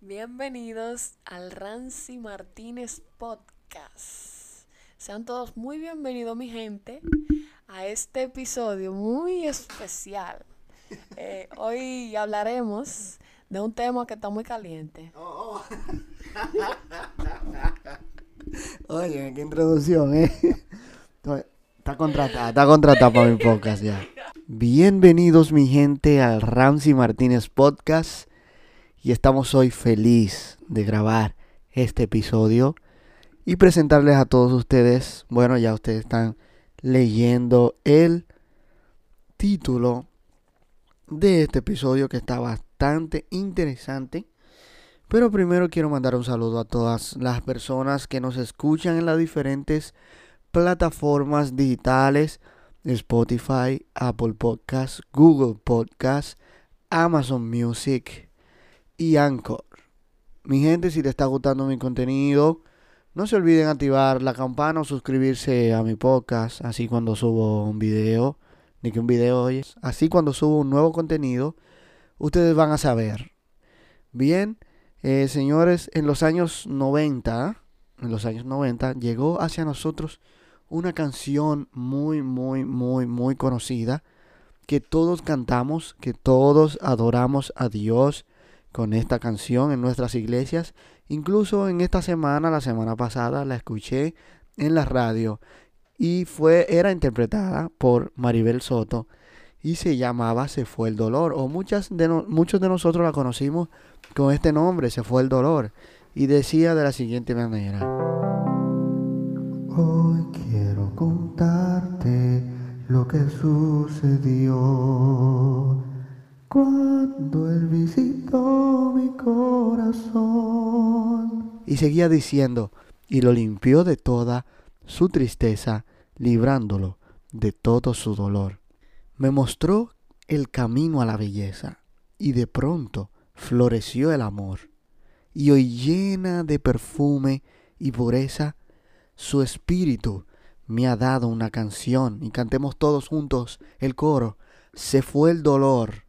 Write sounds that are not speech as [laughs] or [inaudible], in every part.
Bienvenidos al Rancy Martínez Podcast. Sean todos muy bienvenidos, mi gente, a este episodio muy especial. Eh, hoy hablaremos de un tema que está muy caliente. [laughs] Oye, qué introducción, ¿eh? Está contratada, está contratada para mi podcast ya. Bienvenidos, mi gente, al Ramsey Martínez Podcast. Y estamos hoy feliz de grabar este episodio y presentarles a todos ustedes. Bueno, ya ustedes están leyendo el título de este episodio que está bastante interesante. Pero primero quiero mandar un saludo a todas las personas que nos escuchan en las diferentes plataformas digitales. Spotify, Apple Podcasts, Google Podcasts, Amazon Music y Anchor. Mi gente, si te está gustando mi contenido, no se olviden activar la campana o suscribirse a mi podcast, así cuando subo un video, ni que un video oye, así cuando subo un nuevo contenido, ustedes van a saber. Bien, eh, señores, en los años 90, en los años 90 llegó hacia nosotros una canción muy, muy, muy, muy conocida que todos cantamos, que todos adoramos a Dios con esta canción en nuestras iglesias. Incluso en esta semana, la semana pasada, la escuché en la radio y fue era interpretada por Maribel Soto y se llamaba Se fue el dolor o muchas de muchos de nosotros la conocimos con este nombre, Se fue el dolor y decía de la siguiente manera: Hoy que sucedió cuando él visitó mi corazón. Y seguía diciendo, y lo limpió de toda su tristeza, librándolo de todo su dolor. Me mostró el camino a la belleza, y de pronto floreció el amor. Y hoy llena de perfume y pureza, su espíritu me ha dado una canción, y cantemos todos juntos el coro. Se fue el dolor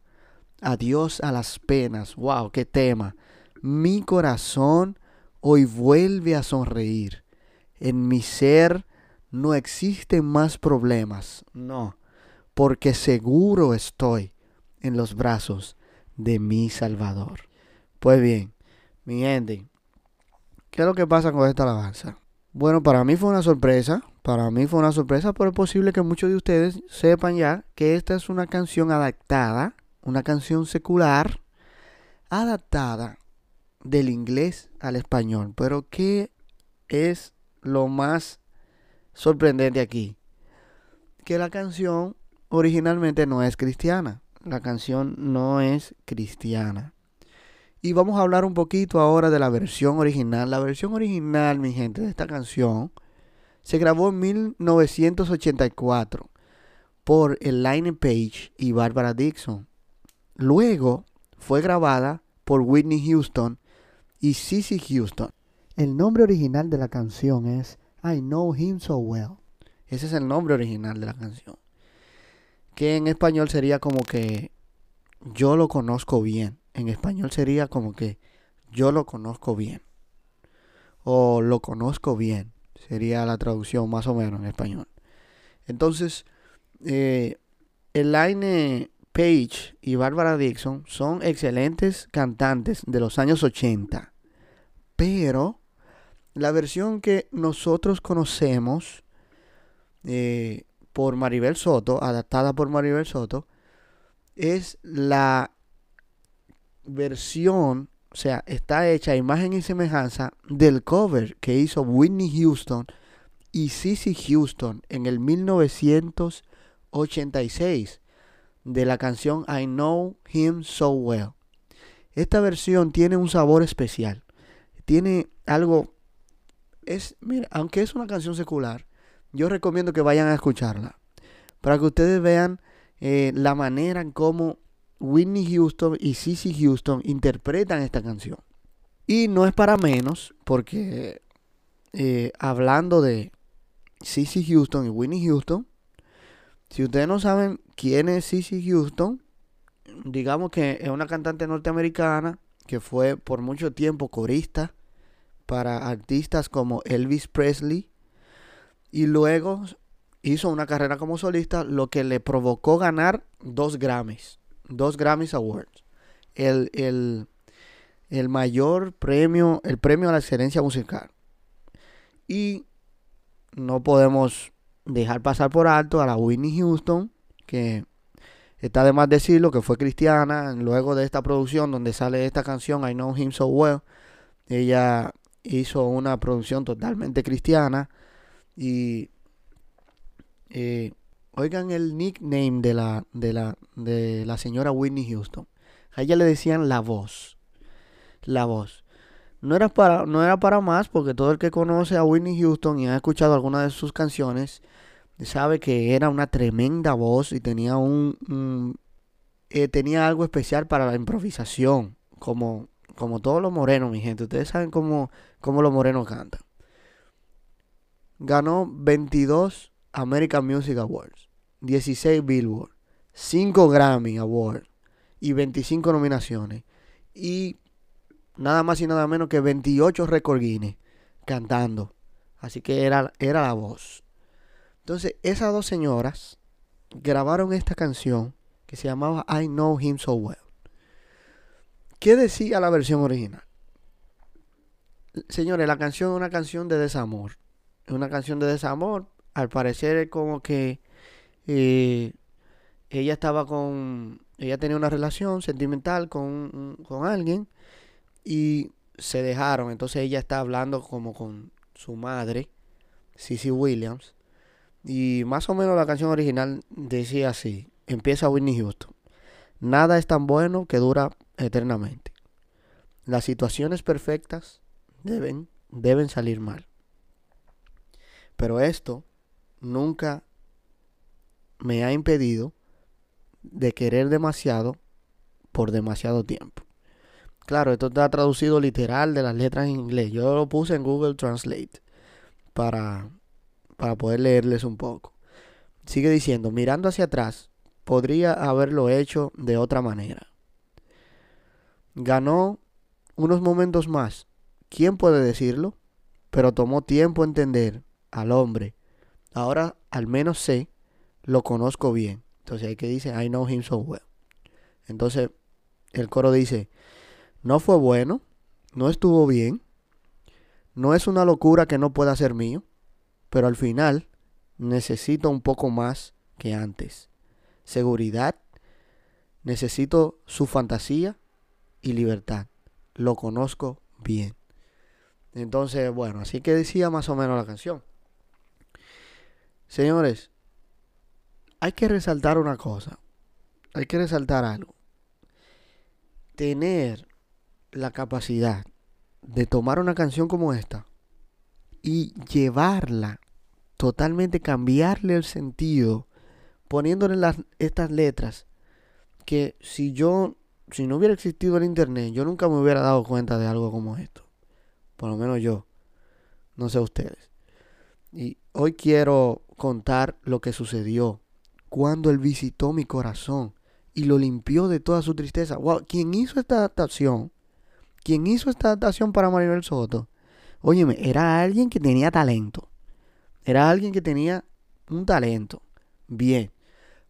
Adiós a las penas. Wow, qué tema. Mi corazón hoy vuelve a sonreír. En mi ser no existen más problemas. No, porque seguro estoy en los brazos de mi Salvador. Pues bien, mi gente, ¿qué es lo que pasa con esta alabanza? Bueno, para mí fue una sorpresa. Para mí fue una sorpresa, pero es posible que muchos de ustedes sepan ya que esta es una canción adaptada una canción secular adaptada del inglés al español. Pero ¿qué es lo más sorprendente aquí? Que la canción originalmente no es cristiana. La canción no es cristiana. Y vamos a hablar un poquito ahora de la versión original. La versión original, mi gente, de esta canción se grabó en 1984 por Elaine Page y Barbara Dixon. Luego fue grabada por Whitney Houston y Cissy Houston. El nombre original de la canción es I Know Him So Well. Ese es el nombre original de la canción. Que en español sería como que yo lo conozco bien. En español sería como que yo lo conozco bien. O lo conozco bien. Sería la traducción más o menos en español. Entonces, eh, el line Page y Barbara Dixon son excelentes cantantes de los años 80. Pero la versión que nosotros conocemos eh, por Maribel Soto, adaptada por Maribel Soto, es la versión, o sea, está hecha imagen y semejanza del cover que hizo Whitney Houston y Cissy Houston en el 1986 de la canción I Know Him So Well. Esta versión tiene un sabor especial. Tiene algo. Es, mira, aunque es una canción secular, yo recomiendo que vayan a escucharla. Para que ustedes vean eh, la manera en cómo Whitney Houston y Cissy Houston interpretan esta canción. Y no es para menos, porque eh, hablando de Cissy Houston y Whitney Houston, si ustedes no saben quién es Cissy Houston, digamos que es una cantante norteamericana que fue por mucho tiempo corista para artistas como Elvis Presley y luego hizo una carrera como solista, lo que le provocó ganar dos Grammys, dos Grammys Awards. El, el, el mayor premio, el premio a la excelencia musical. Y no podemos dejar pasar por alto a la Whitney Houston, que está de más decirlo que fue cristiana. Luego de esta producción donde sale esta canción, I Know Him So Well, ella hizo una producción totalmente cristiana. Y eh, oigan el nickname de la, de, la, de la señora Whitney Houston. A ella le decían la voz. La voz. No era, para, no era para más porque todo el que conoce a Whitney Houston y ha escuchado alguna de sus canciones sabe que era una tremenda voz y tenía un, eh, tenía algo especial para la improvisación, como, como todos los morenos, mi gente. Ustedes saben cómo, cómo los morenos cantan. Ganó 22 American Music Awards, 16 Billboard, 5 Grammy Awards y 25 nominaciones. Y nada más y nada menos que 28 Record Guinness cantando. Así que era, era la voz. Entonces, esas dos señoras grabaron esta canción que se llamaba I Know Him So Well. ¿Qué decía la versión original? Señores, la canción es una canción de desamor. Es una canción de desamor. Al parecer como que eh, ella estaba con... Ella tenía una relación sentimental con, con alguien y se dejaron. Entonces ella está hablando como con su madre, Cissy Williams. Y más o menos la canción original decía así. Empieza Whitney Houston. Nada es tan bueno que dura eternamente. Las situaciones perfectas deben, deben salir mal. Pero esto nunca me ha impedido de querer demasiado por demasiado tiempo. Claro, esto está traducido literal de las letras en inglés. Yo lo puse en Google Translate para, para poder leerles un poco. Sigue diciendo, mirando hacia atrás, podría haberlo hecho de otra manera. Ganó unos momentos más. ¿Quién puede decirlo? Pero tomó tiempo entender al hombre. Ahora al menos sé, lo conozco bien. Entonces hay que dice, I know him so well. Entonces el coro dice, no fue bueno, no estuvo bien, no es una locura que no pueda ser mío, pero al final necesito un poco más que antes. Seguridad, necesito su fantasía y libertad. Lo conozco bien. Entonces, bueno, así que decía más o menos la canción. Señores, hay que resaltar una cosa. Hay que resaltar algo. Tener la capacidad de tomar una canción como esta y llevarla, totalmente cambiarle el sentido, poniéndole las, estas letras, que si yo, si no hubiera existido el internet, yo nunca me hubiera dado cuenta de algo como esto. Por lo menos yo. No sé ustedes. Y hoy quiero contar lo que sucedió cuando él visitó mi corazón y lo limpió de toda su tristeza. Wow, quien hizo esta adaptación quien hizo esta adaptación para Maribel Soto, óyeme, era alguien que tenía talento. Era alguien que tenía un talento. Bien.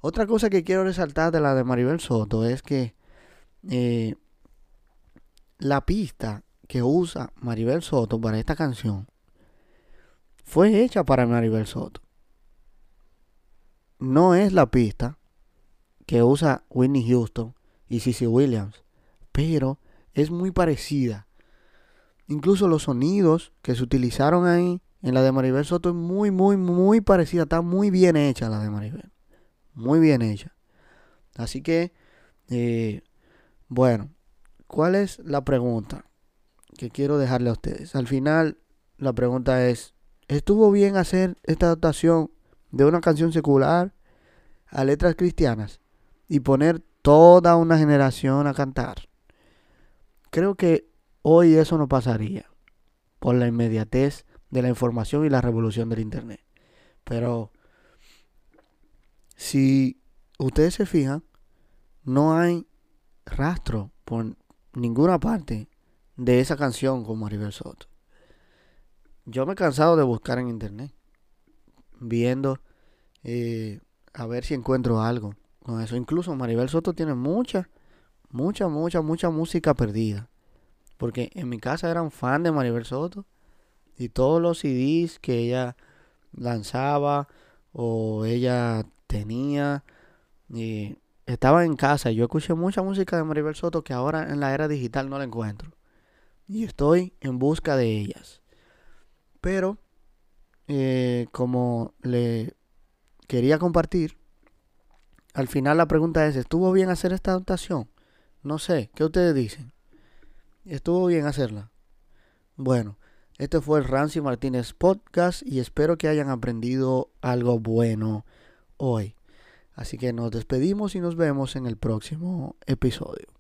Otra cosa que quiero resaltar de la de Maribel Soto es que eh, la pista que usa Maribel Soto para esta canción fue hecha para Maribel Soto. No es la pista que usa Whitney Houston y Cissy Williams, pero es muy parecida. Incluso los sonidos que se utilizaron ahí en la de Maribel Soto es muy, muy, muy parecida. Está muy bien hecha la de Maribel. Muy bien hecha. Así que, eh, bueno, ¿cuál es la pregunta que quiero dejarle a ustedes? Al final, la pregunta es, ¿estuvo bien hacer esta adaptación de una canción secular a letras cristianas y poner toda una generación a cantar? Creo que hoy eso no pasaría por la inmediatez de la información y la revolución del Internet. Pero si ustedes se fijan, no hay rastro por ninguna parte de esa canción con Maribel Soto. Yo me he cansado de buscar en internet, viendo eh, a ver si encuentro algo con eso. Incluso Maribel Soto tiene mucha, mucha, mucha, mucha música perdida. Porque en mi casa eran fan de Maribel Soto y todos los CDs que ella lanzaba o ella tenía y estaba en casa yo escuché mucha música de Maribel Soto que ahora en la era digital no la encuentro. Y estoy en busca de ellas. Pero, eh, como le quería compartir, al final la pregunta es, ¿estuvo bien hacer esta adaptación? No sé, ¿qué ustedes dicen? ¿Estuvo bien hacerla? Bueno, este fue el Rancy Martínez Podcast y espero que hayan aprendido algo bueno hoy. Así que nos despedimos y nos vemos en el próximo episodio.